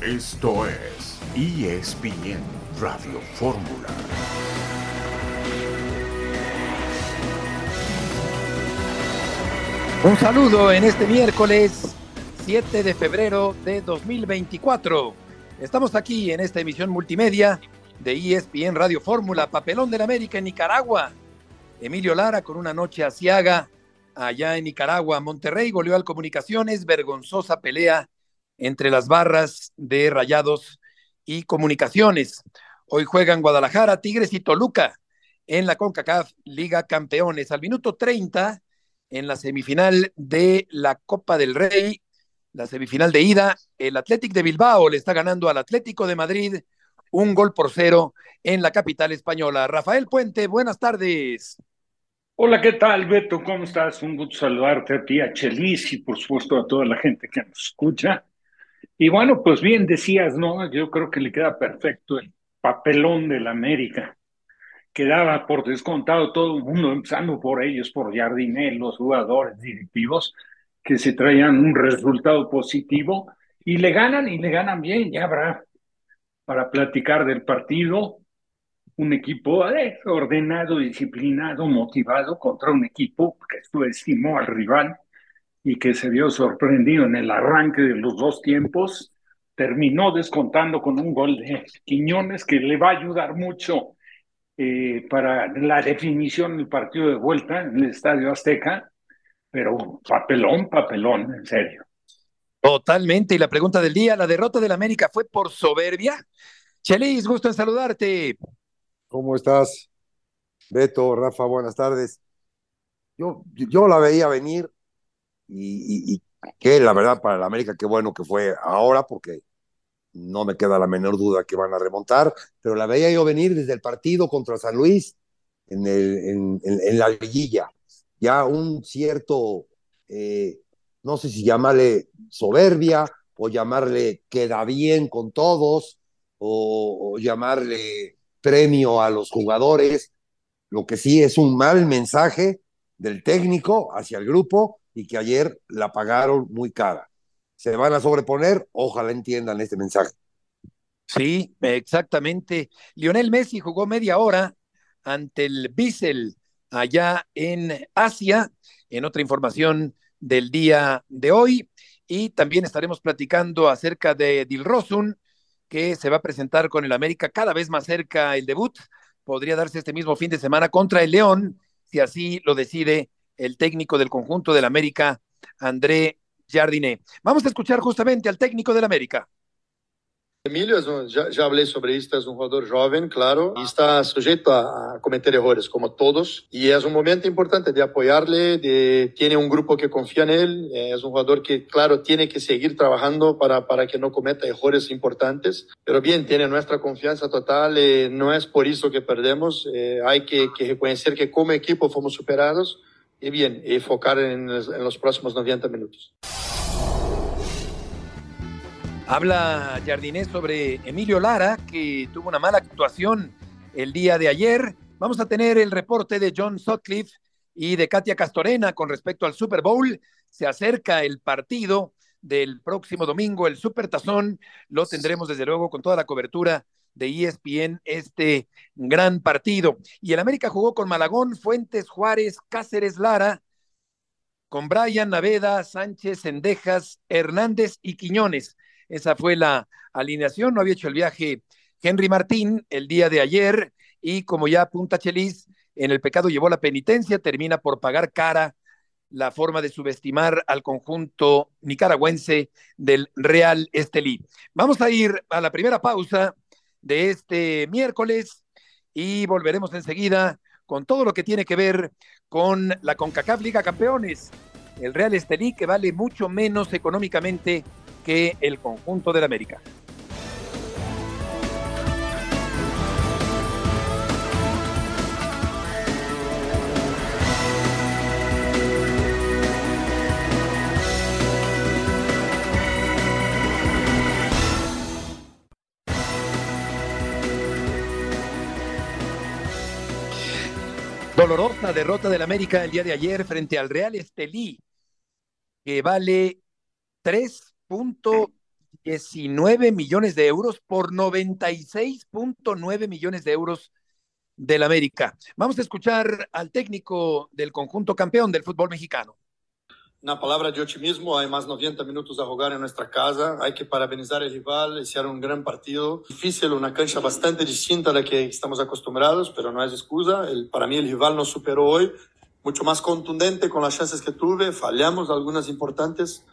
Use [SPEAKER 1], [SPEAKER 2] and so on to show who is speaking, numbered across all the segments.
[SPEAKER 1] Esto es ESPN Radio Fórmula.
[SPEAKER 2] Un saludo en este miércoles 7 de febrero de 2024. Estamos aquí en esta emisión multimedia de ESPN Radio Fórmula, Papelón del América en Nicaragua. Emilio Lara con una noche asiaga allá en Nicaragua. Monterrey goleó al Comunicaciones, vergonzosa pelea entre las barras de Rayados y Comunicaciones. Hoy juegan Guadalajara, Tigres y Toluca en la CONCACAF Liga Campeones. Al minuto 30, en la semifinal de la Copa del Rey, la semifinal de ida, el Athletic de Bilbao le está ganando al Atlético de Madrid un gol por cero en la capital española. Rafael Puente, buenas tardes.
[SPEAKER 3] Hola, ¿qué tal, Beto? ¿Cómo estás? Un gusto saludarte a ti, a Chelis y por supuesto a toda la gente que nos escucha. Y bueno, pues bien decías, ¿no? Yo creo que le queda perfecto el papelón de la América. Quedaba por descontado todo el mundo, empezando por ellos, por Jardiné, los jugadores directivos, que se traían un resultado positivo y le ganan y le ganan bien. Ya habrá para platicar del partido un equipo ordenado, disciplinado, motivado contra un equipo que subestimó al rival y que se vio sorprendido en el arranque de los dos tiempos. Terminó descontando con un gol de Quiñones que le va a ayudar mucho eh, para la definición del partido de vuelta en el Estadio Azteca, pero papelón, papelón, en serio.
[SPEAKER 2] Totalmente. Y la pregunta del día, ¿la derrota del América fue por soberbia? Chelis, gusto en saludarte.
[SPEAKER 4] ¿Cómo estás? Beto, Rafa, buenas tardes. Yo, yo la veía venir y, que la verdad para el América qué bueno que fue ahora porque no me queda la menor duda que van a remontar, pero la veía yo venir desde el partido contra San Luis en, la liguilla. Ya un cierto eh, no sé si llamarle soberbia o llamarle queda bien con todos o, llamarle premio a los jugadores. Lo que sí es un mal mensaje del técnico hacia el grupo y que ayer la pagaron muy cara. Se van a sobreponer, ojalá entiendan este mensaje.
[SPEAKER 2] Sí, exactamente. Lionel Messi jugó media hora ante el Bissell allá en Asia. En otra información del día de hoy. Y también estaremos platicando acerca de Dilrosun, que se va a presentar con el América cada vez más cerca el debut. Podría darse este mismo fin de semana contra el León, si así lo decide el técnico del conjunto del América, André Jardiné. Vamos a escuchar justamente al técnico del América.
[SPEAKER 5] Emílio, já, já falei sobre isso, é um jogador jovem, claro, e está sujeito a, a cometer erros, como todos, e é um momento importante de apoiar-lhe, de, tem um grupo que confia nele, é um jogador que, claro, tem que seguir trabalhando para, para que não cometa erros importantes, mas bem, tem nossa confiança total, e não é por isso que perdemos, eh, há que, que que como equipo fomos superados, e bem, e focar em, em los próximos 90 minutos.
[SPEAKER 2] Habla Jardinés sobre Emilio Lara, que tuvo una mala actuación el día de ayer. Vamos a tener el reporte de John Sutcliffe y de Katia Castorena con respecto al Super Bowl. Se acerca el partido del próximo domingo, el Super Tazón. Lo tendremos desde luego con toda la cobertura de ESPN, este gran partido. Y el América jugó con Malagón, Fuentes, Juárez, Cáceres, Lara, con Brian, Naveda, Sánchez, Sendejas, Hernández y Quiñones. Esa fue la alineación. No había hecho el viaje Henry Martín el día de ayer y como ya apunta Chelis, en el pecado llevó la penitencia, termina por pagar cara la forma de subestimar al conjunto nicaragüense del Real Estelí. Vamos a ir a la primera pausa de este miércoles y volveremos enseguida con todo lo que tiene que ver con la CONCACAF Liga Campeones. El Real Estelí que vale mucho menos económicamente que el conjunto del América. Dolorosa derrota del América el día de ayer frente al Real Estelí, que vale tres 19 millones de euros por 96.9 millones de euros del América. Vamos a escuchar al técnico del conjunto campeón del fútbol mexicano.
[SPEAKER 5] Una palabra de optimismo, hay más 90 minutos a jugar en nuestra casa, hay que parabenizar al rival, hicieron un gran partido, difícil, una cancha bastante distinta a la que estamos acostumbrados, pero no es excusa, para mí el rival nos superó hoy, mucho más contundente con las chances que tuve, fallamos algunas importantes,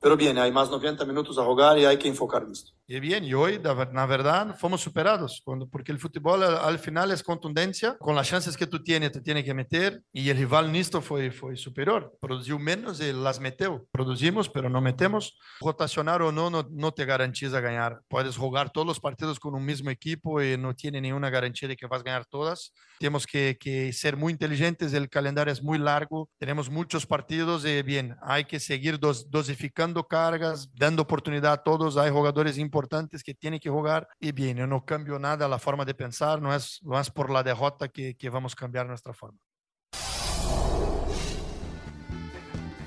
[SPEAKER 5] pero bien, hay más 90 minutos a jugar y hay que enfocar en esto.
[SPEAKER 6] Y bien, y hoy, na verdad, fomos superados, cuando, porque el fútbol al final es contundencia, con las chances que tú tienes, te tiene que meter, y el rival nisto fue, fue superior, produció menos y las metió. Producimos, pero no metemos. Rotacionar o no, no, no te garantiza ganar. Puedes jugar todos los partidos con un mismo equipo y no tiene ninguna garantía de que vas a ganar todas. Tenemos que, que ser muy inteligentes, el calendario es muy largo, tenemos muchos partidos y bien, hay que seguir dos, dosificando cargas, dando oportunidad a todos. Hay jugadores importantes que tienen que jugar y bien, yo no cambio nada la forma de pensar, no es, no es por la derrota que, que vamos a cambiar nuestra forma.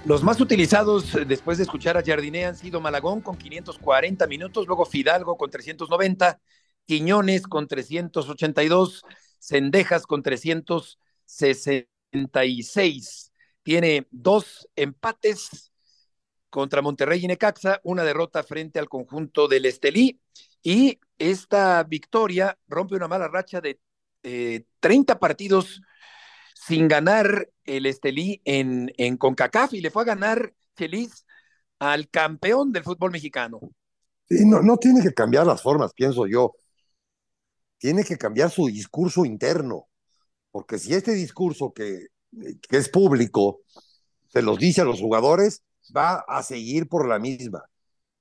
[SPEAKER 2] Los más utilizados eh, después de escuchar a Jardiné han sido Malagón con 540 minutos, luego Fidalgo con 390, Quiñones con 382, Cendejas con 366. Tiene dos empates contra Monterrey y Necaxa, una derrota frente al conjunto del Estelí y esta victoria rompe una mala racha de 30 eh, partidos sin ganar el Estelí en, en CONCACAF y le fue a ganar feliz al campeón del fútbol mexicano.
[SPEAKER 4] Sí, no, no tiene que cambiar las formas, pienso yo. Tiene que cambiar su discurso interno, porque si este discurso que, que es público se los dice a los jugadores, va a seguir por la misma.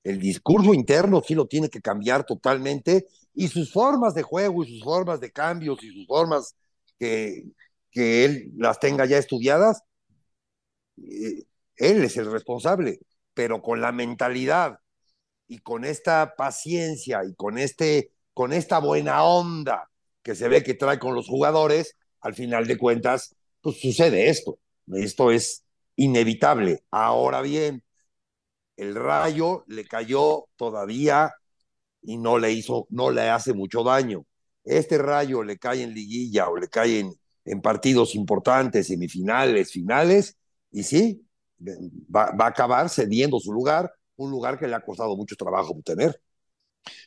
[SPEAKER 4] El discurso interno sí lo tiene que cambiar totalmente y sus formas de juego y sus formas de cambios y sus formas que, que él las tenga ya estudiadas, eh, él es el responsable, pero con la mentalidad y con esta paciencia y con, este, con esta buena onda que se ve que trae con los jugadores, al final de cuentas, pues sucede esto. Esto es inevitable. Ahora bien, el rayo le cayó todavía y no le hizo, no le hace mucho daño. Este rayo le cae en liguilla o le cae en, en partidos importantes, semifinales, finales, y sí, va, va, a acabar cediendo su lugar, un lugar que le ha costado mucho trabajo obtener.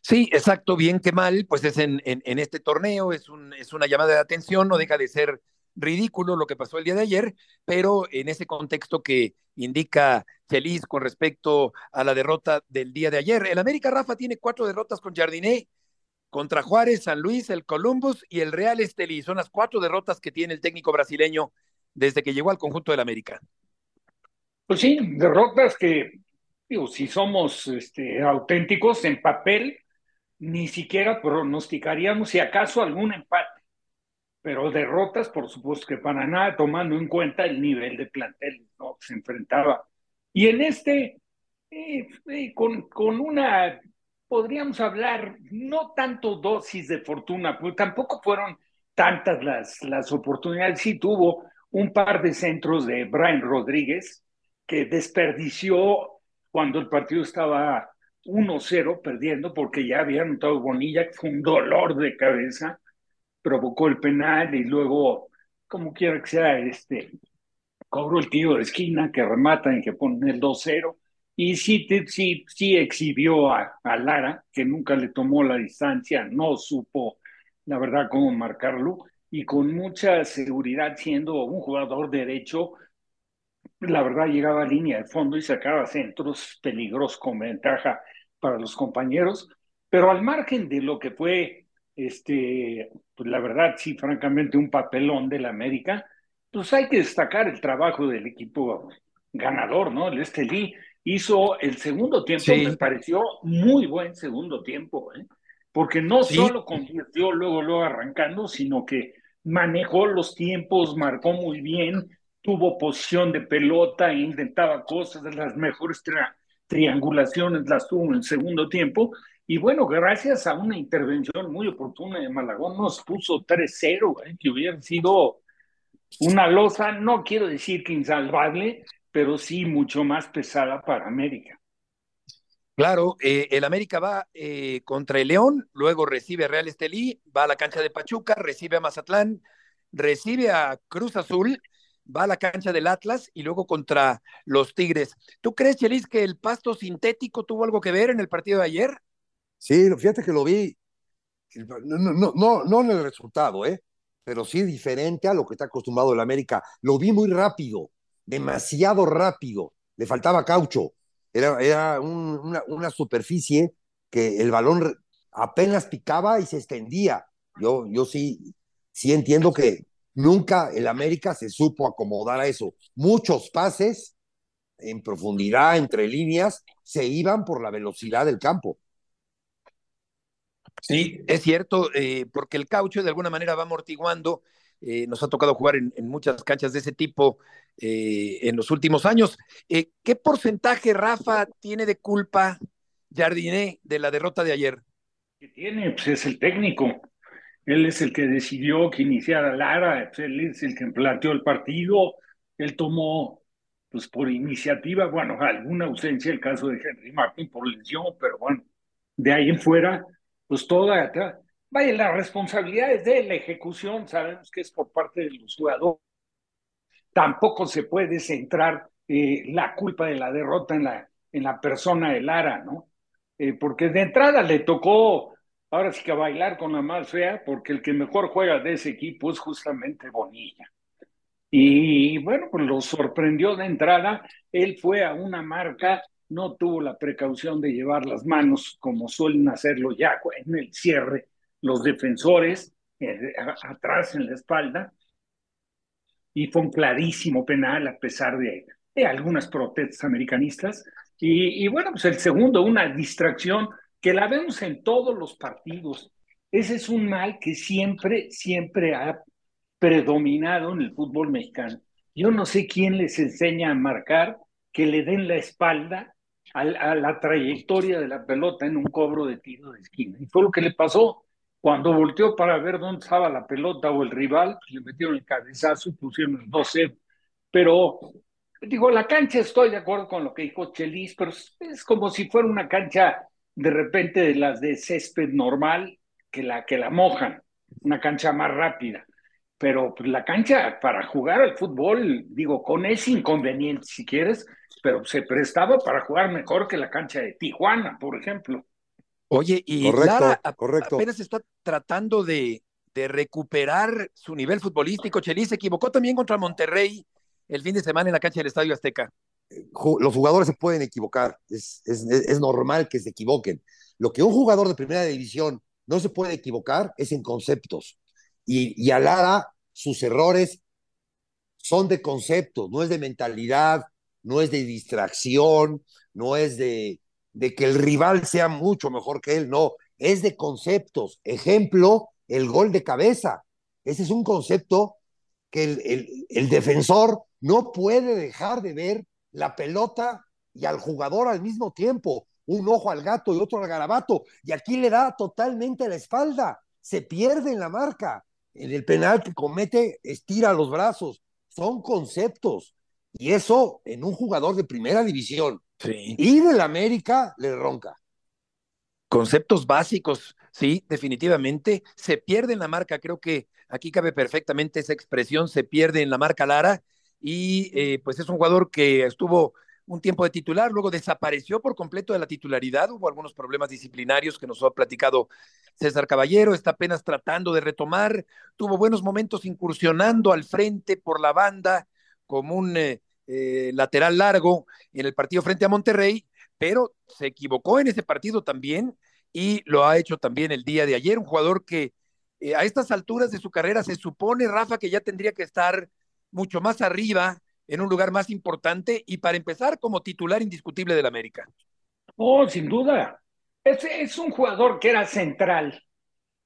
[SPEAKER 2] Sí, exacto, bien que mal, pues es en, en, este torneo, es, un, es una llamada de atención, no deja de ser ridículo lo que pasó el día de ayer, pero en ese contexto que indica Feliz con respecto a la derrota del día de ayer. El América Rafa tiene cuatro derrotas con Jardiné, contra Juárez, San Luis, el Columbus y el Real Estelí. Son las cuatro derrotas que tiene el técnico brasileño desde que llegó al conjunto del América.
[SPEAKER 3] Pues sí, derrotas que, digo, si somos este, auténticos en papel, ni siquiera pronosticaríamos si acaso algún empate pero derrotas, por supuesto que para nada, tomando en cuenta el nivel de plantel ¿no? que se enfrentaba. Y en este, eh, eh, con, con una, podríamos hablar, no tanto dosis de fortuna, pues tampoco fueron tantas las, las oportunidades. Sí tuvo un par de centros de Brian Rodríguez que desperdició cuando el partido estaba 1-0 perdiendo porque ya había anotado Bonilla, que fue un dolor de cabeza provocó el penal y luego, como quiera que sea, este, cobró el tiro de esquina que remata y que pone el 2-0. Y sí, sí, sí exhibió a, a, Lara, que nunca le tomó la distancia, no supo, la verdad, cómo marcarlo, y con mucha seguridad, siendo un jugador derecho, la verdad llegaba a línea de fondo y sacaba centros peligrosos con ventaja para los compañeros. Pero al margen de lo que fue este, pues la verdad, sí, francamente, un papelón de la América, pues hay que destacar el trabajo del equipo ganador, ¿no? El Estelí hizo el segundo tiempo, sí. me pareció muy buen segundo tiempo, ¿eh? porque no sí. solo convirtió luego, luego arrancando, sino que manejó los tiempos, marcó muy bien, tuvo posición de pelota, intentaba cosas, las mejores tri triangulaciones las tuvo en el segundo tiempo, y bueno, gracias a una intervención muy oportuna de Malagón, nos puso 3-0, ¿eh? que hubiera sido una losa, no quiero decir que insalvable, pero sí mucho más pesada para América.
[SPEAKER 2] Claro, eh, el América va eh, contra el León, luego recibe a Real Estelí, va a la cancha de Pachuca, recibe a Mazatlán, recibe a Cruz Azul, va a la cancha del Atlas y luego contra los Tigres. ¿Tú crees, Chelis, que el pasto sintético tuvo algo que ver en el partido de ayer?
[SPEAKER 4] Sí, fíjate que lo vi, no, no, no, no en el resultado, ¿eh? pero sí diferente a lo que está acostumbrado el América. Lo vi muy rápido, demasiado rápido, le faltaba caucho era, era un, una, una, superficie que el balón apenas picaba y se extendía. Yo, yo sí, sí entiendo que nunca el América se supo acomodar a eso. Muchos pases en profundidad, entre líneas, se iban por la velocidad del campo.
[SPEAKER 2] Sí, es cierto, eh, porque el caucho de alguna manera va amortiguando eh, nos ha tocado jugar en, en, muchas canchas de ese tipo eh, en los últimos años. Eh, ¿Qué porcentaje, Rafa, tiene de culpa Jardiné de la derrota de ayer?
[SPEAKER 3] Que tiene, pues es el técnico. Él es el que decidió que iniciara Lara, pues él es el que planteó el partido, él tomó, pues por iniciativa, bueno, alguna ausencia, el caso de Henry Martin por lesión, pero bueno, de ahí en fuera, pues toda, Vaya, la responsabilidad es de la ejecución, sabemos que es por parte de los jugadores. Tampoco se puede centrar eh, la culpa de la derrota en la, en la persona de Lara, ¿no? Eh, porque de entrada le tocó, ahora sí que bailar con la más fea, porque el que mejor juega de ese equipo es justamente Bonilla. Y bueno, pues lo sorprendió de entrada. Él fue a una marca, no tuvo la precaución de llevar las manos como suelen hacerlo ya en el cierre los defensores eh, atrás en la espalda y fue un clarísimo penal a pesar de, algunas protestas americanistas. Y, y, bueno, pues el segundo, una distracción que la vemos en todos los partidos. Ese es un mal que siempre, siempre ha predominado en el fútbol mexicano. Yo no sé quién les enseña a marcar que le den la espalda a, la trayectoria de la pelota en un cobro de tiro de esquina. Y fue lo que le pasó cuando volteó para ver dónde estaba la pelota o el rival, le metieron el cabezazo y pusieron el 12. Pero, digo, la cancha, estoy de acuerdo con lo que dijo Chelis, pero es como si fuera una cancha de repente de las de césped normal que la, que la mojan, una cancha más rápida. Pero pues, la cancha para jugar al fútbol, digo, con ese inconveniente si quieres, pero se prestaba para jugar mejor que la cancha de Tijuana, por ejemplo.
[SPEAKER 2] Oye, y Lara apenas está tratando de, de, recuperar su nivel futbolístico. Chelis se equivocó también contra Monterrey el fin de semana en la cancha del Estadio Azteca.
[SPEAKER 4] Los jugadores se pueden equivocar, es, es, es normal que se equivoquen. Lo que un jugador de primera división no se puede equivocar es en conceptos. Y, y a Lara, sus errores son de conceptos, no es de mentalidad, no es de distracción, no es de, que el rival sea mucho mejor que él, no, es de conceptos. Ejemplo, el gol de cabeza. Ese es un concepto que el, defensor no puede dejar de ver la pelota y al jugador al mismo tiempo. Un ojo al gato y otro al garabato. Y aquí le da totalmente la espalda. Se pierde en la marca. En el penal que comete, estira los brazos. Son conceptos. Y eso en un jugador de primera división
[SPEAKER 2] Sí.
[SPEAKER 4] Y del América le ronca.
[SPEAKER 2] Conceptos básicos, sí, definitivamente. Se pierde en la marca, creo que aquí cabe perfectamente esa expresión, se pierde en la marca Lara. Y eh, pues es un jugador que estuvo un tiempo de titular, luego desapareció por completo de la titularidad, hubo algunos problemas disciplinarios que nos ha platicado César Caballero, está apenas tratando de retomar, tuvo buenos momentos incursionando al frente por la banda como un eh, eh, lateral largo en el partido frente a Monterrey, pero se equivocó en ese partido también y lo ha hecho también el día de ayer, un jugador que eh, a estas alturas de su carrera se supone, Rafa, que ya tendría que estar mucho más arriba, en un lugar más importante y para empezar como titular indiscutible del América.
[SPEAKER 3] Oh, sin duda. Es, es un jugador que era central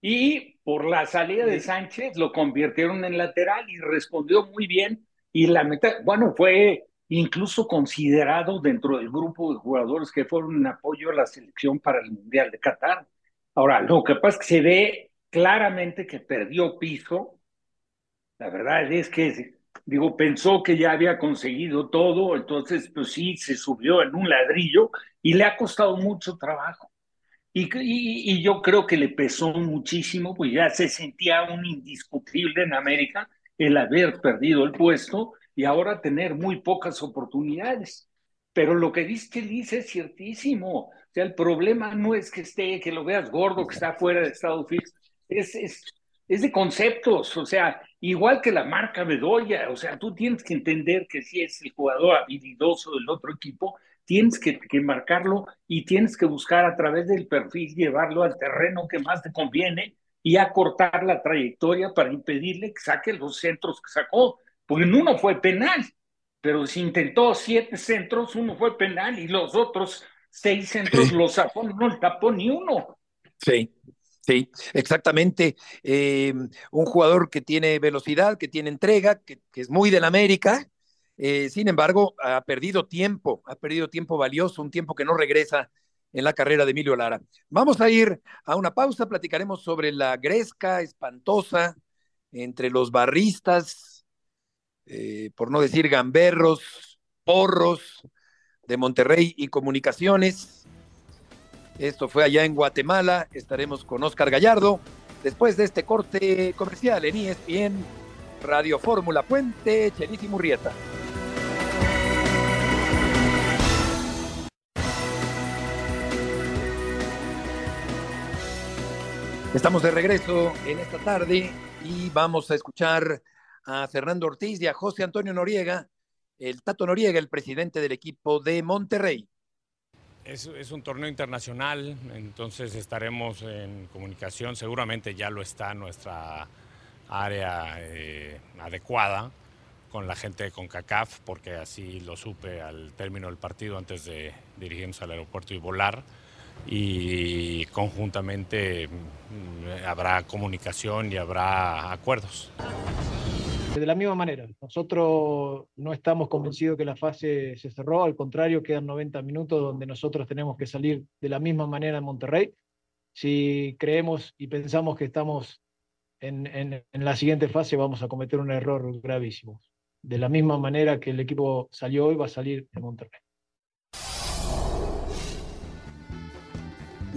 [SPEAKER 3] y por la salida de Sánchez lo convirtieron en lateral y respondió muy bien y la meta, bueno, fue incluso considerado dentro del grupo de jugadores que fueron en apoyo a la selección para el Mundial de Qatar. Ahora, lo que pasa es que se ve claramente que perdió piso. La verdad es que digo, pensó que ya había conseguido todo, entonces pues sí, se subió en un ladrillo y le ha costado mucho trabajo. Y, y, yo creo que le pesó muchísimo, pues ya se sentía un indiscutible en América el haber perdido el puesto y ahora tener muy pocas oportunidades. Pero lo que dice dice es ciertísimo. O sea, el problema no es que esté, que lo veas gordo, que está fuera de estado es, es, es de conceptos. O sea, igual que la marca Bedoya, o sea, tú tienes que entender que si es el jugador habilidoso del otro equipo, tienes que, que, marcarlo y tienes que buscar a través del perfil llevarlo al terreno que más te conviene y acortar la trayectoria para impedirle que saque los centros que sacó, porque en uno fue penal, pero si intentó siete centros, uno fue penal y los otros seis centros sí. los sacó, no tapó ni uno.
[SPEAKER 2] Sí, Sí, exactamente. Eh, un jugador que tiene velocidad, que tiene entrega, que, es muy del América. Eh, sin embargo, ha perdido tiempo, ha perdido tiempo valioso, un tiempo que no regresa en la carrera de Emilio Lara. Vamos a ir a una pausa, platicaremos sobre la gresca espantosa entre los barristas, eh, por no decir gamberros, porros de Monterrey y comunicaciones. Esto fue allá en Guatemala. Estaremos con Oscar Gallardo después de este corte comercial en ESPN Radio Fórmula Puente, Chelis y Murrieta. Estamos de regreso en esta tarde y vamos a escuchar a Fernando Ortiz y a José Antonio Noriega, el Tato Noriega, el presidente del equipo de Monterrey.
[SPEAKER 7] Es, un torneo internacional, entonces estaremos en comunicación, seguramente ya lo está nuestra área eh, adecuada con la gente de CONCACAF, porque así lo supe al término del partido antes de dirigirnos al aeropuerto y volar y conjuntamente habrá comunicación y habrá acuerdos.
[SPEAKER 8] De la misma manera, nosotros no estamos convencidos que la fase se cerró, al contrario, quedan 90 minutos donde nosotros tenemos que salir de la misma manera en Monterrey. Si creemos y pensamos que estamos en, en, la siguiente fase, vamos a cometer un error gravísimo. De la misma manera que el equipo salió hoy, va a salir en Monterrey.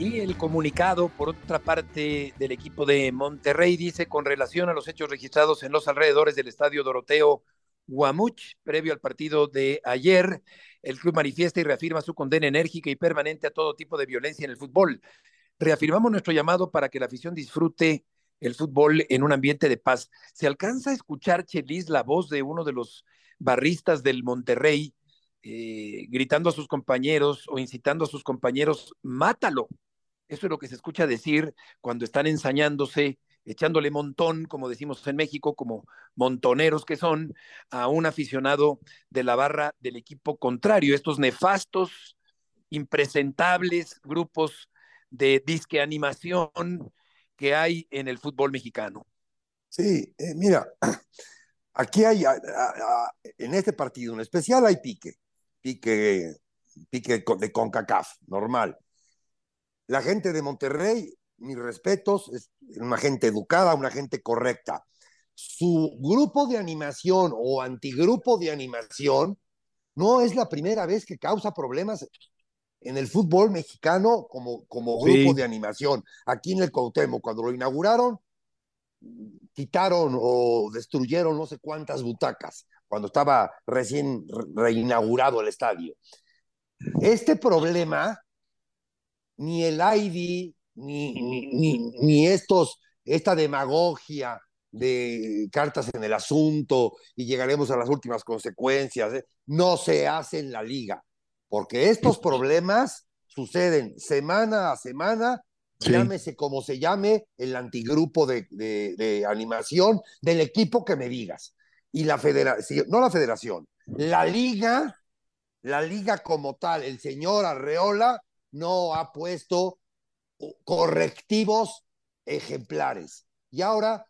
[SPEAKER 2] Y el comunicado, por otra parte, del equipo de Monterrey dice con relación a los hechos registrados en los alrededores del estadio Doroteo Guamuch, previo al partido de ayer, el club manifiesta y reafirma su condena enérgica y permanente a todo tipo de violencia en el fútbol. Reafirmamos nuestro llamado para que la afición disfrute el fútbol en un ambiente de paz. ¿Se alcanza a escuchar, Chelis, la voz de uno de los barristas del Monterrey, eh, gritando a sus compañeros o incitando a sus compañeros, mátalo. Eso es lo que se escucha decir cuando están ensañándose, echándole montón, como decimos en México, como montoneros que son, a un aficionado de la barra del equipo contrario. Estos nefastos, impresentables grupos de disque animación que hay en el fútbol mexicano.
[SPEAKER 4] Sí, eh, mira, aquí hay, a, en este partido en especial hay pique pique, pique de CONCACAF, normal. La gente de Monterrey, mis respetos, es una gente educada, una gente correcta. Su grupo de animación o antigrupo de animación no es la primera vez que causa problemas en el fútbol mexicano como, como grupo sí. de animación. Aquí en el Cuauhtémoc, cuando lo inauguraron, quitaron o destruyeron no sé cuántas butacas cuando estaba recién reinaugurado el estadio. Este problema, ni el ID, ni, ni, ni, estos, esta demagogia de cartas en el asunto y llegaremos a las últimas consecuencias, ¿eh? no se hace en la liga, porque estos problemas suceden semana a semana Sí. llámese como se llame, el antigrupo de, de, de, animación del equipo que me digas y la federación, no la federación, la liga, la liga como tal, el señor Arreola no ha puesto correctivos ejemplares. Y ahora,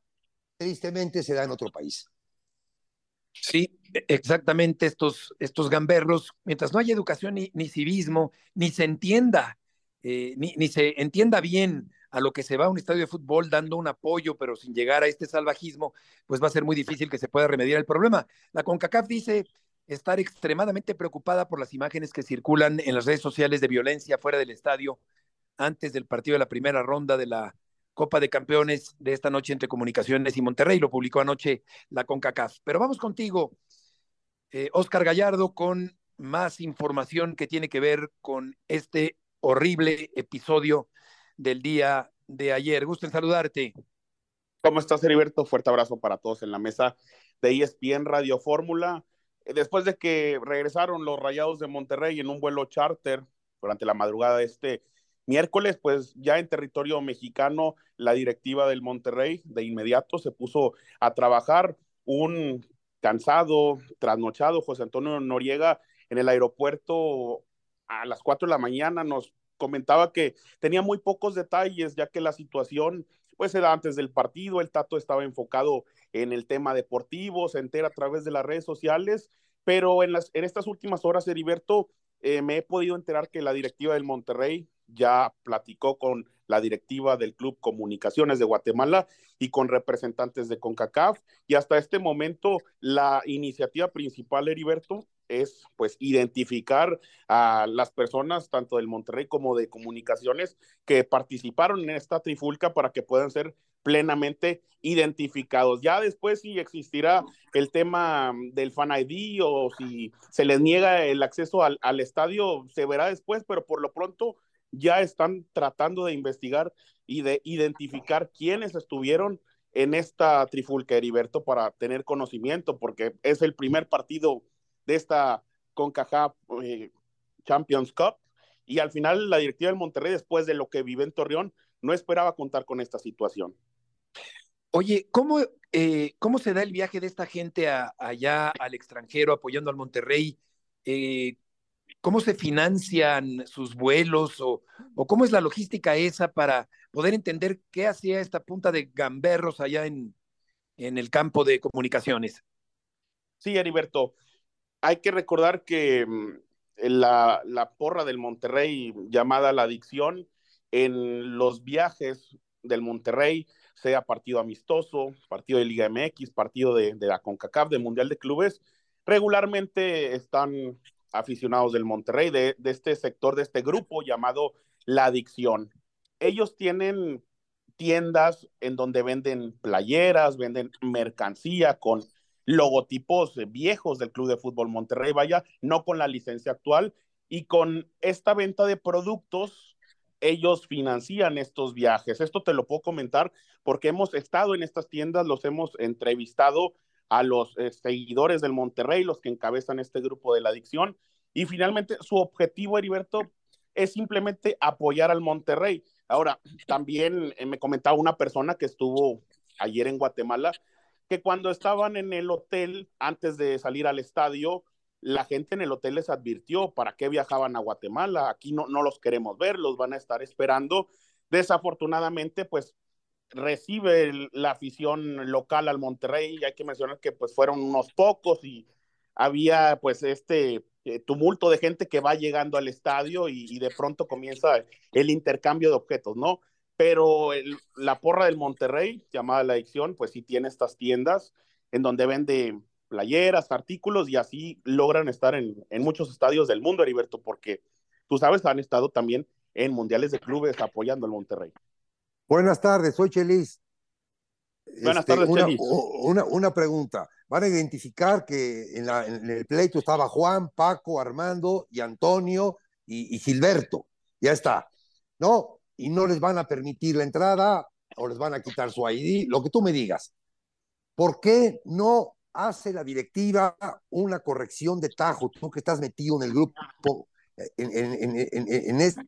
[SPEAKER 4] tristemente, se da en otro país.
[SPEAKER 2] Sí, exactamente estos, estos gamberros, mientras no haya educación ni, ni civismo, ni se entienda eh, ni, ni, se entienda bien a lo que se va a un estadio de fútbol dando un apoyo, pero sin llegar a este salvajismo, pues va a ser muy difícil que se pueda remediar el problema. La CONCACAF dice estar extremadamente preocupada por las imágenes que circulan en las redes sociales de violencia fuera del estadio antes del partido de la primera ronda de la Copa de Campeones de esta noche entre Comunicaciones y Monterrey. Lo publicó anoche la CONCACAF. Pero vamos contigo, eh, Oscar Gallardo, con más información que tiene que ver con este horrible episodio del día de ayer. Gusto en saludarte.
[SPEAKER 9] ¿Cómo estás, Heriberto? Fuerte abrazo para todos en la mesa de ESPN Radio Fórmula. Después de que regresaron los Rayados de Monterrey en un vuelo charter durante la madrugada de este miércoles, pues ya en territorio mexicano, la directiva del Monterrey de inmediato se puso a trabajar. Un cansado, trasnochado José Antonio Noriega en el aeropuerto a las 4 de la mañana nos comentaba que tenía muy pocos detalles, ya que la situación pues era antes del partido, el Tato estaba enfocado en el tema deportivo, se entera a través de las redes sociales, pero en, las, en estas últimas horas, Heriberto, eh, me he podido enterar que la directiva del Monterrey ya platicó con la directiva del Club Comunicaciones de Guatemala y con representantes de CONCACAF y hasta este momento la iniciativa principal, Heriberto, es pues identificar a las personas tanto del Monterrey como de comunicaciones que participaron en esta trifulca para que puedan ser plenamente identificados. Ya después si existirá el tema del fan ID o si se les niega el acceso al, al estadio, se verá después, pero por lo pronto ya están tratando de investigar y de identificar quiénes estuvieron en esta trifulca, Heriberto, para tener conocimiento, porque es el primer partido de esta CONCACAF eh, Champions Cup. Y al final la directiva del Monterrey, después de lo que vive en Torreón, no esperaba contar con esta situación.
[SPEAKER 2] Oye, ¿cómo, eh, ¿cómo se da el viaje de esta gente allá al extranjero apoyando al Monterrey? Eh, ¿Cómo se financian sus vuelos o, o, cómo es la logística esa para poder entender qué hacía esta punta de gamberros allá en, en el campo de comunicaciones?
[SPEAKER 9] Sí, Heriberto hay que recordar que mm, la, porra del Monterrey llamada la adicción en los viajes del Monterrey, sea partido amistoso, partido de Liga MX, partido de, de la CONCACAF, de Mundial de Clubes, regularmente están aficionados del Monterrey, de, de este sector, de este grupo llamado la adicción. Ellos tienen tiendas en donde venden playeras, venden mercancía con logotipos viejos del Club de Fútbol Monterrey, vaya, no con la licencia actual. Y con esta venta de productos, ellos financian estos viajes. Esto te lo puedo comentar porque hemos estado en estas tiendas, los hemos entrevistado a los eh, seguidores del Monterrey, los que encabezan este grupo de la adicción. Y finalmente su objetivo, Heriberto, es simplemente apoyar al Monterrey. Ahora, también eh, me comentaba una persona que estuvo ayer en Guatemala que cuando estaban en el hotel, antes de salir al estadio, la gente en el hotel les advirtió para qué viajaban a Guatemala. Aquí no, no los queremos ver, los van a estar esperando. Desafortunadamente, pues recibe la afición local al Monterrey y hay que mencionar que pues fueron unos pocos y había pues este eh, tumulto de gente que va llegando al estadio y, y, de pronto comienza el intercambio de objetos, ¿no? Pero el, la porra del Monterrey, llamada La Adicción, pues sí tiene estas tiendas en donde vende playeras, artículos y así logran estar en, en muchos estadios del mundo, Heriberto, porque tú sabes, han estado también en mundiales de clubes apoyando al Monterrey.
[SPEAKER 4] Buenas tardes, soy Chelis.
[SPEAKER 9] Buenas este, tardes,
[SPEAKER 4] una,
[SPEAKER 9] Chelis.
[SPEAKER 4] Una, una, pregunta. Van a identificar que en, la, en, el pleito estaba Juan, Paco, Armando y Antonio y, y Gilberto. Ya está. No, y no les van a permitir la entrada o les van a quitar su ID, lo que tú me digas. ¿Por qué no hace la directiva una corrección de tajo? Tú que estás metido en el grupo, en, en, en, en ese,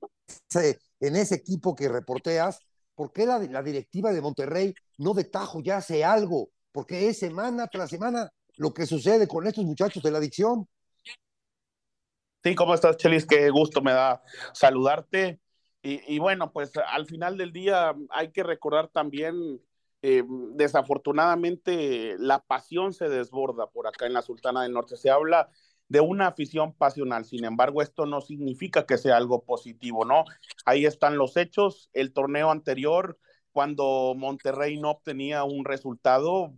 [SPEAKER 4] ese, equipo que reporteas, ¿por qué la, la directiva de Monterrey no de tajo ya hace algo? Porque es semana tras semana lo que sucede con estos muchachos de la adicción.
[SPEAKER 9] Sí, ¿cómo estás, Chelis? Qué gusto me da saludarte. Y, bueno, pues al final del día hay que recordar también, eh, desafortunadamente, la pasión se desborda por acá en la Sultana del Norte. Se habla de una afición pasional. Sin embargo, esto no significa que sea algo positivo, ¿no? Ahí están los hechos. El torneo anterior, cuando Monterrey no obtenía un resultado,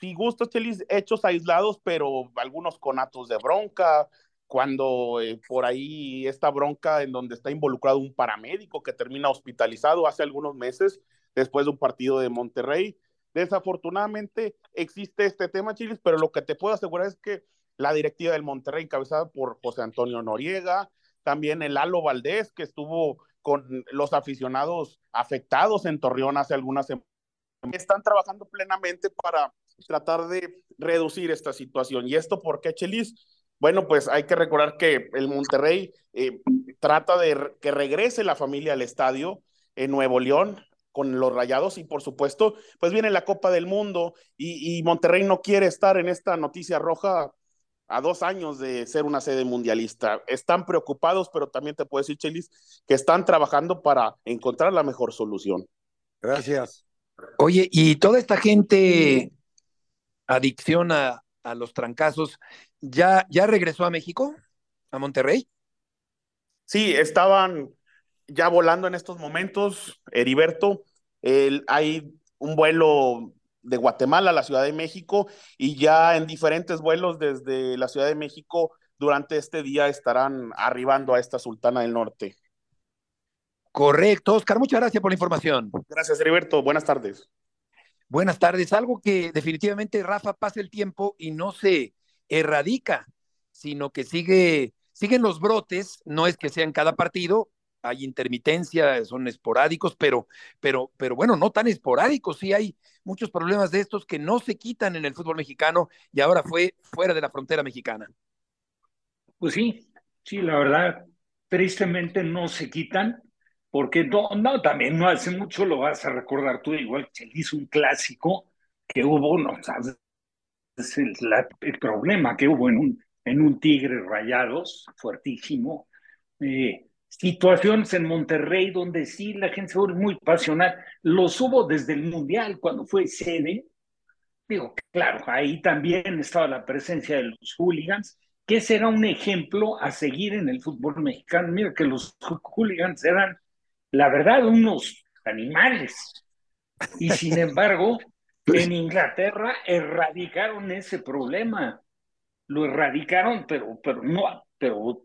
[SPEAKER 9] sí gustos, hechos aislados, pero algunos conatos de bronca, cuando eh, por ahí esta bronca en donde está involucrado un paramédico que termina hospitalizado hace algunos meses después de un partido de Monterrey. Desafortunadamente existe este tema, Chilis, pero lo que te puedo asegurar es que la directiva del Monterrey, encabezada por José Antonio Noriega, también el Alo Valdés, que estuvo con los aficionados afectados en Torreón hace algunas semanas, están trabajando plenamente para tratar de reducir esta situación. ¿Y esto por qué? Bueno, pues hay que recordar que el Monterrey eh, trata de que regrese la familia al estadio en Nuevo León con los Rayados y por supuesto, pues viene la Copa del Mundo y, y Monterrey no quiere estar en esta noticia roja a dos años de ser una sede mundialista. Están preocupados, pero también te puedo decir, Chelis, que están trabajando para encontrar la mejor solución.
[SPEAKER 4] Gracias.
[SPEAKER 2] Oye, y toda esta gente adicción a, a los trancazos, ¿ya, ¿ya regresó a México? ¿A Monterrey?
[SPEAKER 9] Sí, estaban ya volando en estos momentos, Heriberto. El, hay un vuelo de Guatemala a la Ciudad de México y ya en diferentes vuelos desde la Ciudad de México durante este día estarán arribando a esta Sultana del Norte.
[SPEAKER 2] Correcto, Oscar, muchas gracias por la información.
[SPEAKER 9] Gracias, Heriberto. Buenas tardes.
[SPEAKER 2] Buenas tardes. Algo que definitivamente Rafa pasa el tiempo y no se erradica, sino que sigue, siguen los brotes, no es que sean cada partido, hay intermitencia, son esporádicos, pero, pero, pero bueno, no tan esporádicos, sí hay muchos problemas de estos que no se quitan en el fútbol mexicano y ahora fue fuera de la frontera mexicana.
[SPEAKER 3] Pues sí, sí, la verdad, tristemente no se quitan, porque no, también no hace mucho lo vas a recordar tú, igual que hizo un clásico que hubo, no sabes, el, problema que hubo en un, en un Tigre Rayados, fuertísimo. Eh, situaciones en Monterrey donde sí la gente se vuelve muy pasional. Los hubo desde el Mundial cuando fue sede. Digo, claro, ahí también estaba la presencia de los hooligans, que será un ejemplo a seguir en el fútbol mexicano. Mira que los hooligans eran, la verdad, unos animales. Y sin embargo, en Inglaterra erradicaron ese problema. Lo erradicaron, pero, pero no, pero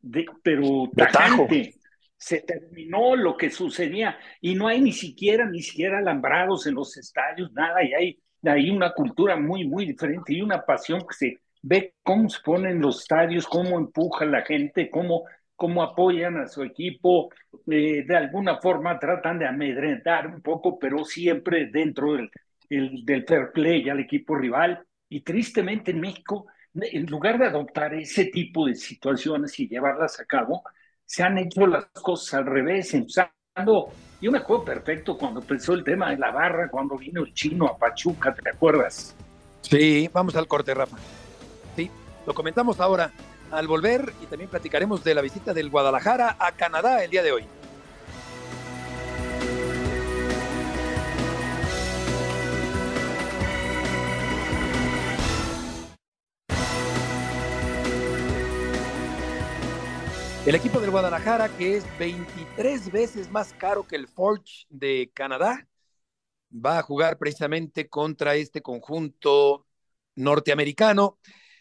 [SPEAKER 3] de, pero tajante. Se terminó lo que sucedía y no hay ni siquiera, ni siquiera alambrados en los estadios, nada, y hay, hay una cultura muy, muy diferente y una pasión que se ve cómo se ponen los estadios, cómo empuja la gente, cómo, cómo apoyan a su equipo, eh, de alguna forma tratan de amedrentar un poco, pero siempre dentro del, el, del fair play al equipo rival. Y tristemente en México en lugar de adoptar ese tipo de situaciones y llevarlas a cabo, se han hecho las cosas al revés, empezando, yo me acuerdo perfecto cuando empezó el tema de la barra, cuando vino el chino a Pachuca, ¿te acuerdas?
[SPEAKER 2] Sí, vamos al corte, Rafa. Sí, lo comentamos ahora al volver y también platicaremos de la visita del Guadalajara a Canadá el día de hoy. El equipo del Guadalajara, que es 23 veces más caro que el Forge de Canadá, va a jugar precisamente contra este conjunto norteamericano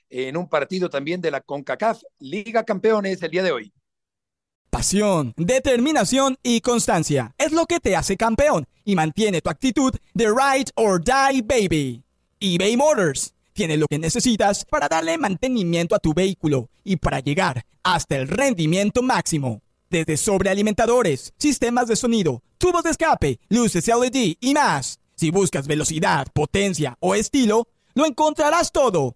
[SPEAKER 2] en un partido también de la CONCACAF Liga Campeones el día de hoy.
[SPEAKER 10] Pasión, determinación y constancia es lo que te hace campeón y mantiene tu actitud de ride or die baby. eBay Motors tiene lo que necesitas para darle mantenimiento a tu vehículo y para llegar hasta el rendimiento máximo. Desde sobrealimentadores, sistemas de sonido, tubos de escape, luces LED y más. Si buscas velocidad, potencia o estilo, lo encontrarás todo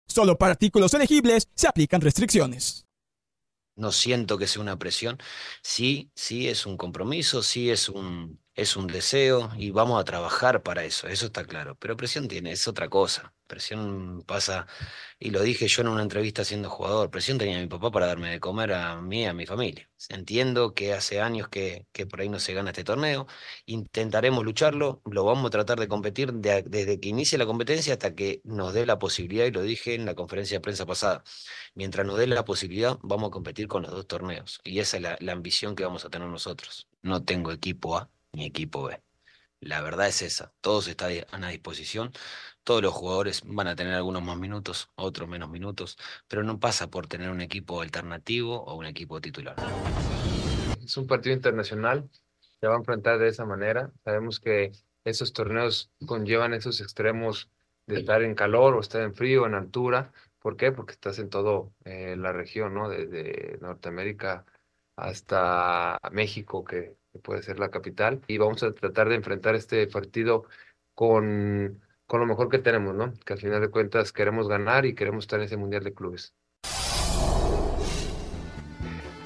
[SPEAKER 10] Solo para artículos elegibles se aplican restricciones.
[SPEAKER 11] No siento que sea una presión. Sí, sí es un compromiso, sí es un, es un deseo y vamos a trabajar para eso, eso está claro. Pero presión tiene, es otra cosa. Presión pasa, y lo dije yo en una entrevista siendo jugador, presión tenía mi papá para darme de comer a mí y a mi familia. Entiendo que hace años que, por ahí no se gana este torneo, intentaremos lucharlo, lo vamos a tratar de competir desde que inicie la competencia hasta que nos dé la posibilidad, y lo dije en la conferencia de prensa pasada, mientras nos dé la posibilidad vamos a competir con los dos torneos. Y esa es la ambición que vamos a tener nosotros. No tengo equipo A ni equipo B. La verdad es esa, todos están a disposición, todos los jugadores van a tener algunos más minutos, otros menos minutos, pero no pasa por tener un equipo alternativo o un equipo titular.
[SPEAKER 12] Es un partido internacional, se va a enfrentar de esa manera. Sabemos que esos torneos conllevan esos extremos de estar en calor o estar en frío, en altura. ¿Por qué? Porque estás en toda eh, la región, ¿no? Desde Norteamérica hasta México, que que puede ser la capital, y vamos a tratar de enfrentar este partido con, con lo mejor que tenemos, ¿no? Que al final de cuentas queremos ganar y queremos estar en ese Mundial de Clubes.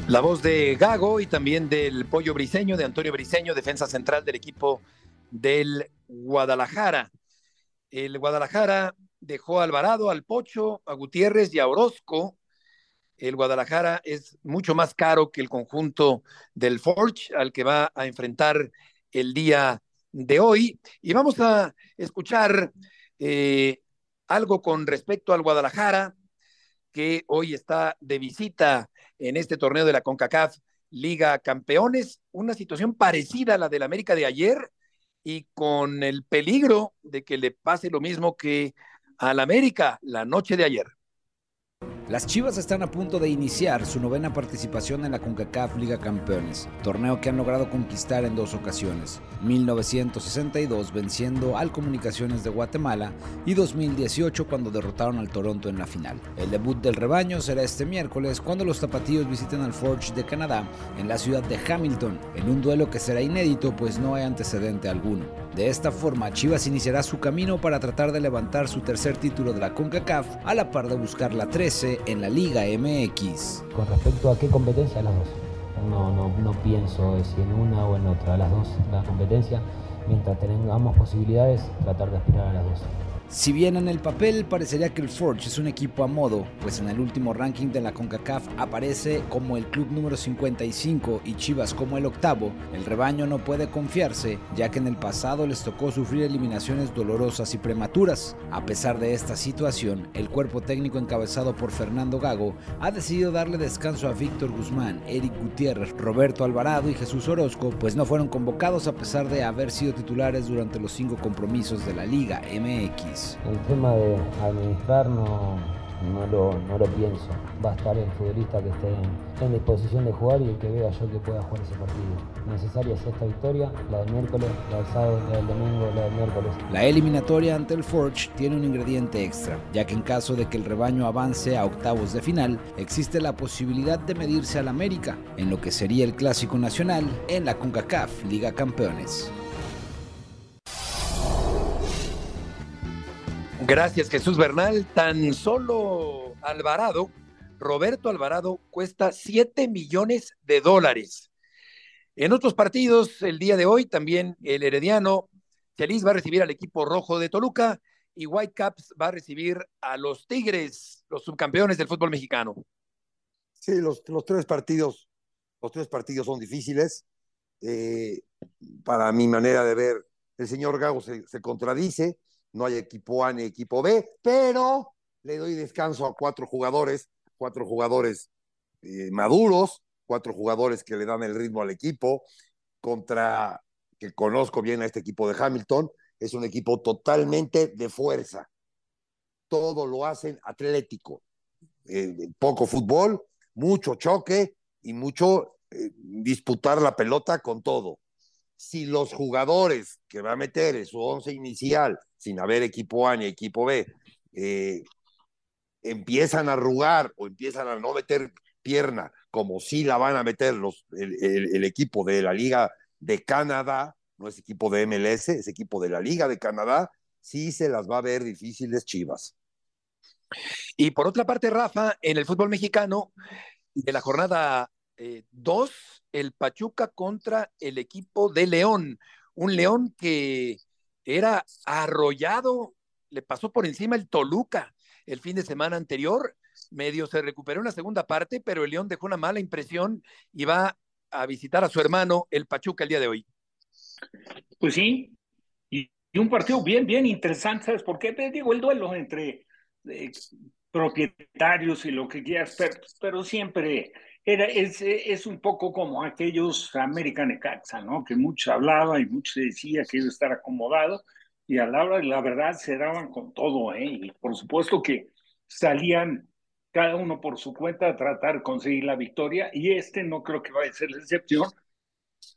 [SPEAKER 2] La voz de Gago y también del Pollo Briseño, de Antonio Briseño, defensa central del equipo del Guadalajara. El Guadalajara dejó a Alvarado, al Pocho, a Gutiérrez y a Orozco el Guadalajara es mucho más caro que el conjunto del Forge al que va a enfrentar el día de hoy. Y vamos a escuchar eh, algo con respecto al Guadalajara, que hoy está de visita en este torneo de la CONCACAF Liga Campeones, una situación parecida a la del América de ayer y con el peligro de que le pase lo mismo que al América la noche de ayer.
[SPEAKER 13] Las Chivas están a punto de iniciar su novena participación en la CONCACAF Liga Campeones, torneo que han logrado conquistar en dos ocasiones, 1962 venciendo al Comunicaciones de Guatemala y 2018 cuando derrotaron al Toronto en la final. El debut del rebaño será este miércoles cuando los tapatíos visiten al Forge de Canadá en la ciudad de Hamilton, en un duelo que será inédito pues no hay antecedente alguno. De esta forma, Chivas iniciará su camino para tratar de levantar su tercer título de la CONCACAF a la par de buscar la 13 en la Liga MX.
[SPEAKER 14] Con respecto a qué competencia, las dos. No, no, no pienso si en una o en otra, las dos, la competencia. Mientras tengamos posibilidades, tratar de aspirar a las dos.
[SPEAKER 13] Si bien en el papel parecería que el Forge es un equipo a modo, pues en el último ranking de la CONCACAF aparece como el club número 55 y Chivas como el octavo, el rebaño no puede confiarse, ya que en el pasado les tocó sufrir eliminaciones dolorosas y prematuras. A pesar de esta situación, el cuerpo técnico encabezado por Fernando Gago ha decidido darle descanso a Víctor Guzmán, Eric Gutiérrez, Roberto Alvarado y Jesús Orozco, pues no fueron convocados a pesar de haber sido titulares durante los cinco compromisos de la Liga MX.
[SPEAKER 14] El tema de administrar no, no, lo, no lo pienso. Va a estar el futbolista que esté en, disposición de jugar y el que vea yo que pueda jugar ese partido. Necesaria es esta victoria, la del miércoles, la del sábado, la del domingo, la del miércoles.
[SPEAKER 13] La eliminatoria ante el Forge tiene un ingrediente extra, ya que en caso de que el rebaño avance a octavos de final, existe la posibilidad de medirse al América, en lo que sería el clásico nacional en la CONCACAF Liga Campeones.
[SPEAKER 2] Gracias, Jesús Bernal. Tan solo Alvarado, Roberto Alvarado, cuesta 7 millones de dólares. En otros partidos, el día de hoy, también el Herediano Chelis va a recibir al equipo rojo de Toluca y Whitecaps va a recibir a los Tigres, los subcampeones del fútbol mexicano.
[SPEAKER 4] Sí, los, tres partidos, los tres partidos son difíciles. Eh, para mi manera de ver, el señor Gago se contradice no hay equipo A ni equipo B, pero le doy descanso a cuatro jugadores, cuatro jugadores eh, maduros, cuatro jugadores que le dan el ritmo al equipo, contra que conozco bien a este equipo de Hamilton, es un equipo totalmente de fuerza. Todo lo hacen atlético. Eh, poco fútbol, mucho choque y mucho eh, disputar la pelota con todo si los jugadores que va a meter en su once inicial, sin haber equipo A ni equipo B, eh, empiezan a arrugar o empiezan a no meter pierna, como si la van a meter los, el, equipo de la Liga de Canadá, no es equipo de MLS, es equipo de la Liga de Canadá, sí se las va a ver difíciles Chivas.
[SPEAKER 2] Y por otra parte, Rafa, en el fútbol mexicano, de la jornada 2, el Pachuca contra el equipo de León. Un León que era arrollado, le pasó por encima el Toluca el fin de semana anterior, medio se recuperó en la segunda parte, pero el León dejó una mala impresión y va a visitar a su hermano, el Pachuca, el día de hoy.
[SPEAKER 3] Pues sí, y, un partido bien, bien interesante, ¿sabes por qué? Te digo, el duelo entre eh, propietarios y lo que quieras, pero, siempre era, es, es, un poco como aquellos American Ecaxa, ¿no? Que mucho hablaba y mucho decía que iba a estar acomodado, y a la hora de la verdad se daban con todo, ¿eh? Y por supuesto que salían cada uno por su cuenta a tratar de conseguir la victoria, y este no creo que vaya a ser la excepción,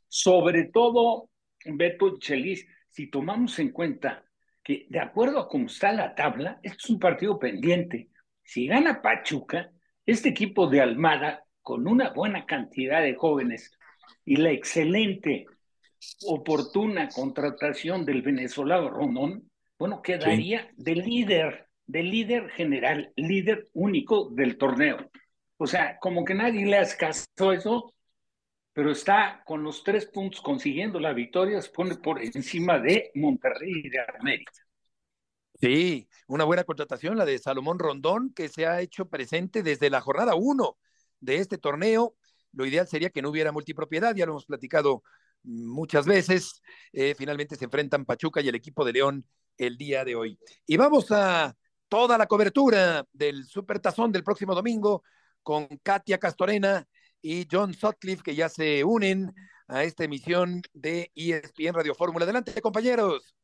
[SPEAKER 3] sobre todo Beto Chelis, si tomamos en cuenta que de acuerdo a cómo está la tabla, este es un partido pendiente. Si gana Pachuca, este equipo de Almada, con una buena cantidad de jóvenes y la excelente oportuna contratación del venezolano Rondón, bueno, quedaría de líder, de líder general, líder único del torneo. O sea, como que nadie le a eso, pero está con los tres puntos consiguiendo la victoria, se pone por encima de Monterrey y de América.
[SPEAKER 2] Sí, una buena contratación, la de Salomón Rondón, que se ha hecho presente desde la jornada uno de este torneo. Lo ideal sería que no hubiera multipropiedad, ya lo hemos platicado muchas veces. Eh, finalmente se enfrentan Pachuca y el equipo de León el día de hoy. Y vamos a toda la cobertura del Supertazón del próximo domingo con Katia Castorena y John Sutcliffe, que ya se unen a esta emisión de ESPN Radio Fórmula. Adelante, compañeros.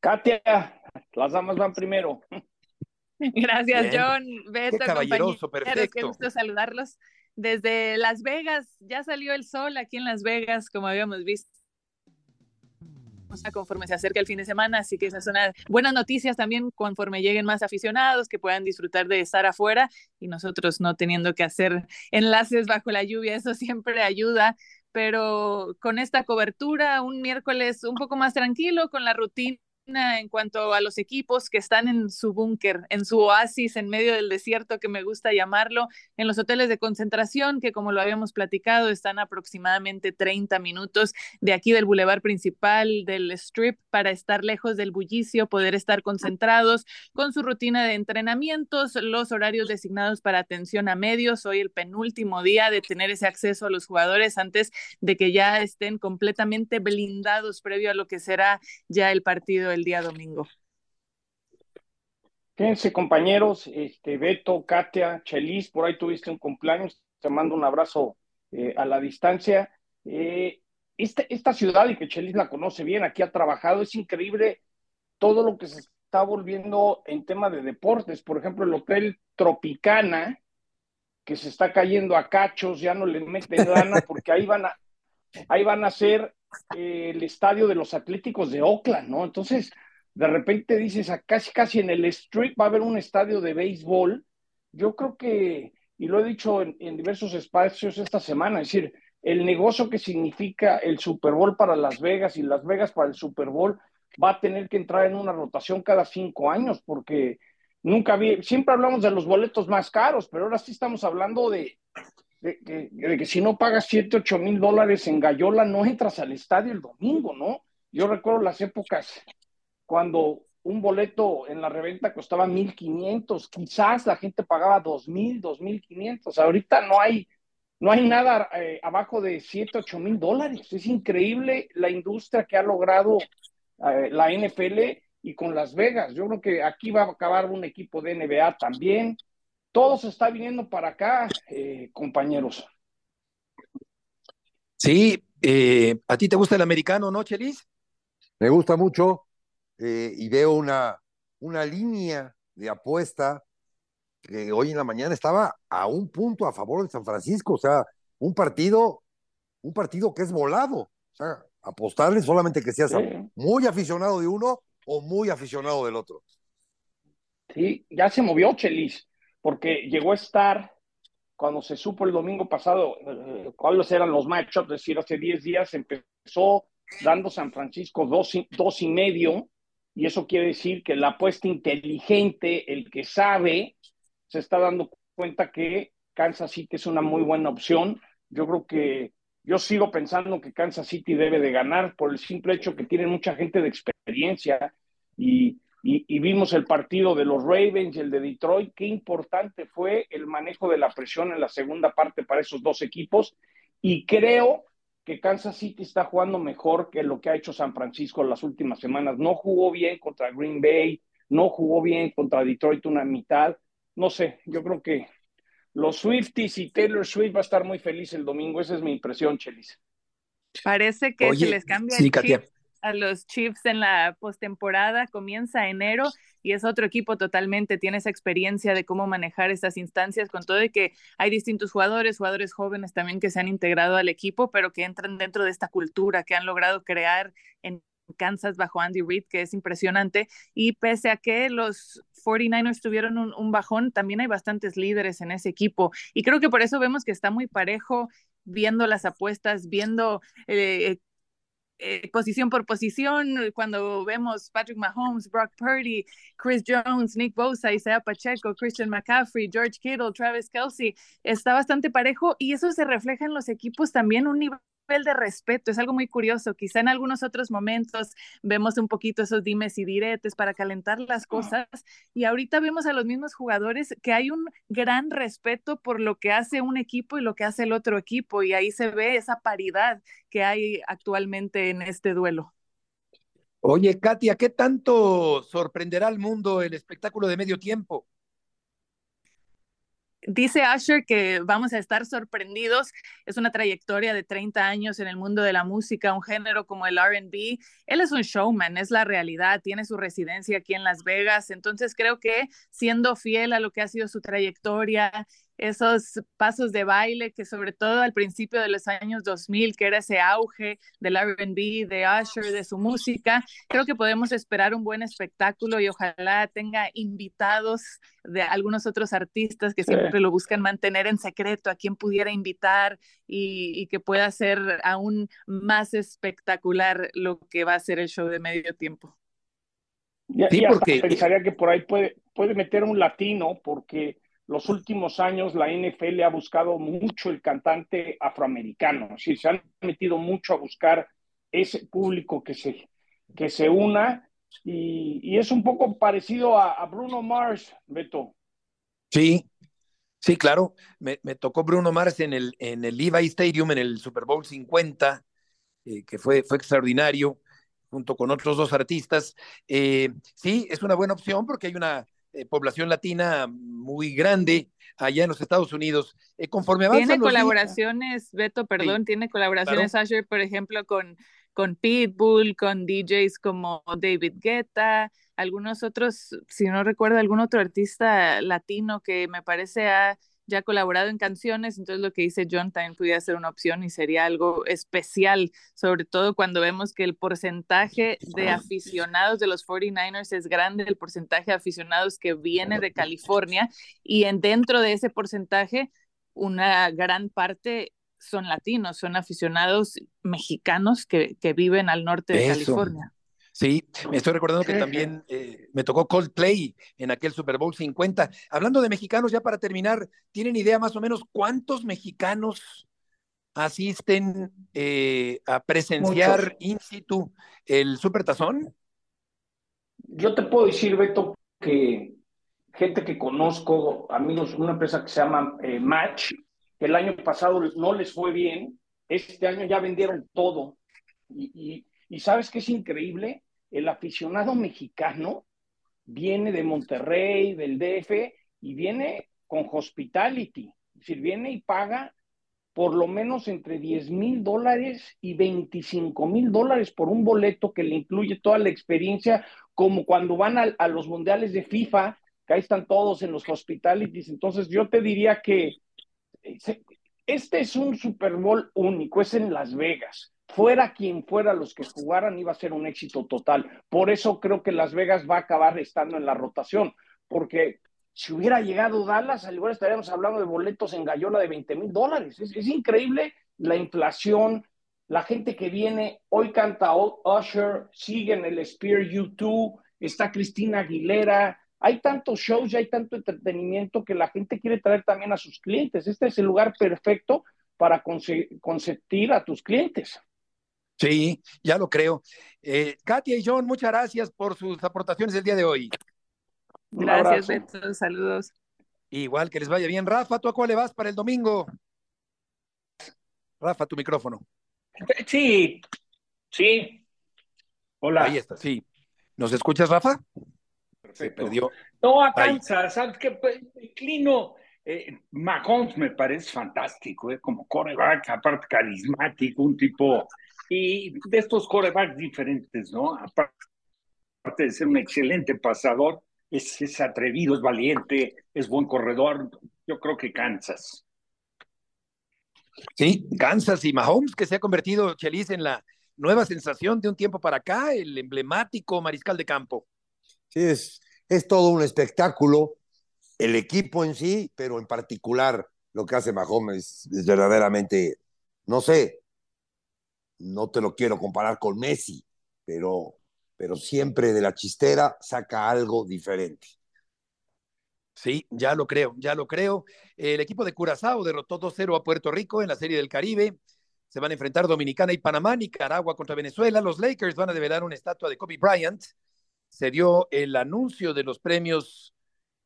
[SPEAKER 15] Katia, las damas van primero.
[SPEAKER 16] Gracias, John.
[SPEAKER 2] Beto, Qué caballeroso, perfecto.
[SPEAKER 16] Qué gusto saludarlos desde Las Vegas. Ya salió el sol aquí en Las Vegas, como habíamos visto conforme se acerca el fin de semana, así que esas son buenas noticias también conforme lleguen más aficionados que puedan disfrutar de estar afuera y nosotros no teniendo que hacer enlaces bajo la lluvia, eso siempre ayuda, pero con esta cobertura, un miércoles un poco más tranquilo, con la rutina en cuanto a los equipos que están en su búnker, en su oasis en medio del desierto, que me gusta llamarlo, en los hoteles de concentración, que como lo habíamos platicado, están aproximadamente 30 minutos de aquí del bulevar principal, del strip, para estar lejos del bullicio, poder estar concentrados con su rutina de entrenamientos, los horarios designados para atención a medios. Hoy el penúltimo día de tener ese acceso a los jugadores antes de que ya estén completamente blindados previo a lo que será ya el partido el día domingo.
[SPEAKER 15] Fíjense, compañeros, este, Beto, Katia, Chelis, por ahí tuviste un cumpleaños, te mando un abrazo eh, a la distancia. Eh, esta, esta ciudad, y que Chelis la conoce bien, aquí ha trabajado, es increíble todo lo que se está volviendo en tema de deportes. Por ejemplo, el Hotel Tropicana, que se está cayendo a cachos, ya no le meten lana porque ahí van a, ahí van a ser el estadio de los Atléticos de Oakland, ¿no? Entonces, de repente dices, a casi casi en el street va a haber un estadio de béisbol. Yo creo que, y lo he dicho en, diversos espacios esta semana, es decir, el negocio que significa el Super Bowl para Las Vegas y Las Vegas para el Super Bowl va a tener que entrar en una rotación cada cinco años, porque nunca vi, siempre hablamos de los boletos más caros, pero ahora sí estamos hablando de, de, que si no pagas 7, 8 mil dólares en Gallola, no entras al estadio el domingo, ¿no? Yo recuerdo las épocas cuando un boleto en la reventa costaba 1.500, quizás la gente pagaba 2.000, 2.500. Ahorita no hay, no hay nada eh, abajo de 7, 8 mil dólares. Es increíble la industria que ha logrado eh, la NFL y con Las Vegas. Yo creo que aquí va a acabar un equipo de NBA también todo se está viniendo para acá, eh, compañeros.
[SPEAKER 2] Sí, eh, ¿a ti te gusta el americano, no, Chelis?
[SPEAKER 4] Me gusta mucho eh, y veo una, una línea de apuesta que hoy en la mañana estaba a un punto a favor de San Francisco, o sea, un partido, un partido que es volado, o sea, apostarle solamente que seas muy aficionado de uno o muy aficionado del otro.
[SPEAKER 15] Sí, ya se movió Chelis porque llegó a estar, cuando se supo el domingo pasado eh, cuáles eran los matchups, es decir, hace 10 días empezó dando San Francisco dos y, dos y medio, y eso quiere decir que la apuesta inteligente, el que sabe, se está dando cuenta que Kansas City es una muy buena opción. Yo creo que yo sigo pensando que Kansas City debe de ganar por el simple hecho que tienen mucha gente de experiencia y, y, vimos el partido de los Ravens y el de Detroit. Qué importante fue el manejo de la presión en la segunda parte para esos dos equipos y creo que Kansas City está jugando mejor que lo que ha hecho San Francisco en las últimas semanas. No jugó bien contra Green Bay, no jugó bien contra Detroit una mitad. No sé, yo creo que los Swifties y Taylor Swift va a estar muy feliz el domingo. Esa es mi impresión, Chelis.
[SPEAKER 16] Parece que se les cambia el chip a los Chiefs en la postemporada. Comienza enero y es otro equipo totalmente. Tiene esa experiencia de cómo manejar estas instancias, con todo de que hay distintos jugadores, jugadores jóvenes también que se han integrado al equipo, pero que entran dentro de esta cultura que han logrado crear en Kansas bajo Andy Reid, que es impresionante. Y pese a que los 49ers tuvieron un, bajón, también hay bastantes líderes en ese equipo. Y creo que por eso vemos que está muy parejo viendo las apuestas, viendo eh, eh, posición por posición, cuando vemos Patrick Mahomes, Brock Purdy, Chris Jones, Nick Bosa, Isaiah Pacheco, Christian McCaffrey, George Kittle, Travis Kelsey, está bastante parejo y eso se refleja en los equipos también un nivel de respeto, es algo muy curioso. Quizá en algunos otros momentos vemos un poquito esos dimes y diretes para calentar las cosas y ahorita vemos a los mismos jugadores que hay un gran respeto por lo que hace un equipo y lo que hace el otro equipo y ahí se ve esa paridad que hay actualmente en este duelo.
[SPEAKER 2] Oye, Katia, ¿qué tanto sorprenderá al mundo el espectáculo de medio tiempo?
[SPEAKER 16] Dice Asher que vamos a estar sorprendidos. Es una trayectoria de 30 años en el mundo de la música, un género como el RB. Él es un showman, es la realidad, tiene su residencia aquí en Las Vegas. Entonces creo que siendo fiel a lo que ha sido su trayectoria esos pasos de baile que sobre todo al principio de los años 2000, que era ese auge del RB, de Usher, de su música, creo que podemos esperar un buen espectáculo y ojalá tenga invitados de algunos otros artistas que siempre lo buscan mantener en secreto, a quien pudiera invitar y, que pueda ser aún más espectacular lo que va a ser el show de medio tiempo.
[SPEAKER 15] sí, porque pensaría que por ahí puede, puede meter un latino porque los últimos años la NFL ha buscado mucho el cantante afroamericano, sí, se han metido mucho a buscar ese público que se, que se una y, es un poco parecido a, Bruno Mars, Beto.
[SPEAKER 2] Sí, sí, claro, me, tocó Bruno Mars en el, en el Levi Stadium, en el Super Bowl 50, eh, que fue, fue extraordinario, junto con otros dos artistas. Eh, sí, es una buena opción porque hay una eh, población latina muy grande allá en los Estados Unidos. Eh, conforme
[SPEAKER 16] Tiene colaboraciones, Beto, perdón, tiene colaboraciones Asher, por ejemplo, con, con Pitbull, con DJs como David Guetta, algunos otros, si no recuerdo, algún otro artista latino que me parece ha ya colaborado en canciones, entonces lo que dice John también pudiera ser una opción y sería algo especial, sobre todo cuando vemos que el porcentaje de aficionados de los 49ers es grande, el porcentaje de aficionados que viene de California y en, dentro de ese porcentaje una gran parte son latinos, son aficionados mexicanos que, que viven al norte de California.
[SPEAKER 2] Sí, me estoy recordando que también eh, me tocó Coldplay en aquel Super Bowl 50. Hablando de mexicanos, ya para terminar, ¿tienen idea más o menos cuántos mexicanos asisten eh, a presenciar in situ el Super Tazón?
[SPEAKER 15] Yo te puedo decir, Beto, que gente que conozco, amigos, una empresa que se llama eh, Match, que el año pasado no les fue bien, este año ya vendieron todo. y, y sabes qué es increíble? El aficionado mexicano viene de Monterrey, del DF, y viene con hospitality. Es decir, viene y paga por lo menos entre 10 mil dólares y 25 mil dólares por un boleto que le incluye toda la experiencia, como cuando van a, los mundiales de FIFA, que ahí están todos en los hospitalities. Entonces, yo te diría que eh, este es un Super Bowl único, es en Las Vegas fuera quien fuera los que jugaran, iba a ser un éxito total. Por eso creo que Las Vegas va a acabar estando en la rotación, porque si hubiera llegado Dallas, al igual estaríamos hablando de boletos en gallola de 20 mil dólares. Es, increíble la inflación, la gente que viene, hoy canta Usher, siguen el Spear U2, está Cristina Aguilera, hay tantos shows y hay tanto entretenimiento que la gente quiere traer también a sus clientes. Este es el lugar perfecto para consentir a tus clientes.
[SPEAKER 2] Sí, ya lo creo. Eh, Katia y John, muchas gracias por sus aportaciones el día de hoy.
[SPEAKER 16] Gracias, Beto. Saludos.
[SPEAKER 2] Igual que les vaya bien. Rafa, ¿tú a cuál le vas para el domingo? Rafa, tu micrófono.
[SPEAKER 3] Sí, sí. Hola.
[SPEAKER 2] Ahí está, sí. ¿Nos escuchas, Rafa?
[SPEAKER 3] Perfecto. perdió. No, a Kansas, ¿sabes qué? Pues, Clino, eh, Mahomes me parece fantástico, eh, como coreback, aparte carismático, un tipo, y de estos corebacks diferentes, ¿no? Aparte de ser un excelente pasador, es, es atrevido, es valiente, es buen corredor. Yo creo que Kansas.
[SPEAKER 2] Sí, Kansas y Mahomes, que se ha convertido, Chelis, en la nueva sensación de un tiempo para acá, el emblemático mariscal de campo.
[SPEAKER 4] Sí, es, es todo un espectáculo, el equipo en sí, pero en particular lo que hace Mahomes es, verdaderamente, no sé, no te lo quiero comparar con Messi, pero, pero siempre de la chistera saca algo diferente.
[SPEAKER 2] Sí, ya lo creo, ya lo creo. El equipo de Curazao derrotó 2-0 a Puerto Rico en la Serie del Caribe. Se van a enfrentar Dominicana y Panamá, Nicaragua contra Venezuela. Los Lakers van a develar una estatua de Kobe Bryant. Se dio el anuncio de los premios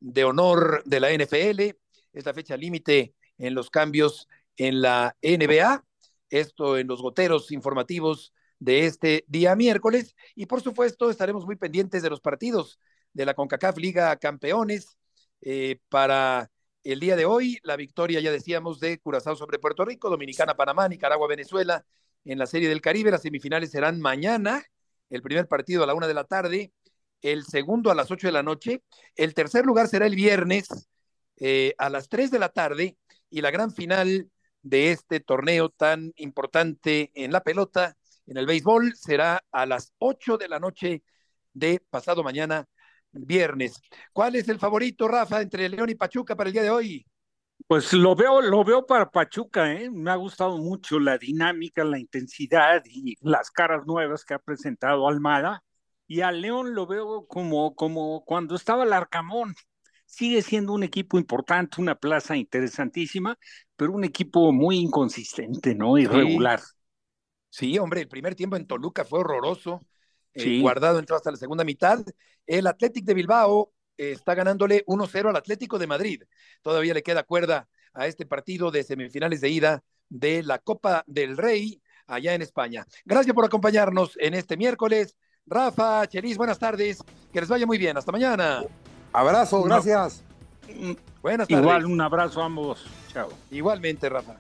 [SPEAKER 2] de honor de la NFL. Es la fecha límite en los cambios en la NBA. Esto en los goteros informativos de este día miércoles. Y por supuesto, estaremos muy pendientes de los partidos de la CONCACAF Liga Campeones eh, para el día de hoy. La victoria, ya decíamos, de Curazao sobre Puerto Rico, Dominicana, Panamá, Nicaragua, Venezuela en la Serie del Caribe. Las semifinales serán mañana, el primer partido a la una de la tarde, el segundo a las ocho de la noche, el tercer lugar será el viernes eh, a las tres de la tarde y la gran final de este torneo tan importante en la pelota, en el béisbol, será a las ocho de la noche de pasado mañana viernes. ¿Cuál es el favorito, Rafa, entre León y Pachuca para el día de hoy?
[SPEAKER 3] Pues lo veo, lo veo para Pachuca, ¿eh? me ha gustado mucho la dinámica, la intensidad y las caras nuevas que ha presentado Almada. Y a León lo veo como, como cuando estaba el Arcamón. Sigue siendo un equipo importante, una plaza interesantísima, pero un equipo muy inconsistente, ¿no? Irregular.
[SPEAKER 2] Sí, hombre, el primer tiempo en Toluca fue horroroso. Eh, guardado entró hasta la segunda mitad. El Athletic de Bilbao eh, está ganándole 1-0 al Atlético de Madrid. Todavía le queda cuerda a este partido de semifinales de ida de la Copa del Rey allá en España. Gracias por acompañarnos en este miércoles. Rafa, Chelis, buenas tardes. Que les vaya muy bien. Hasta mañana.
[SPEAKER 4] Abrazo, gracias.
[SPEAKER 3] Buenas tardes. Igual, un abrazo a ambos. Chao.
[SPEAKER 2] Igualmente, Rafa.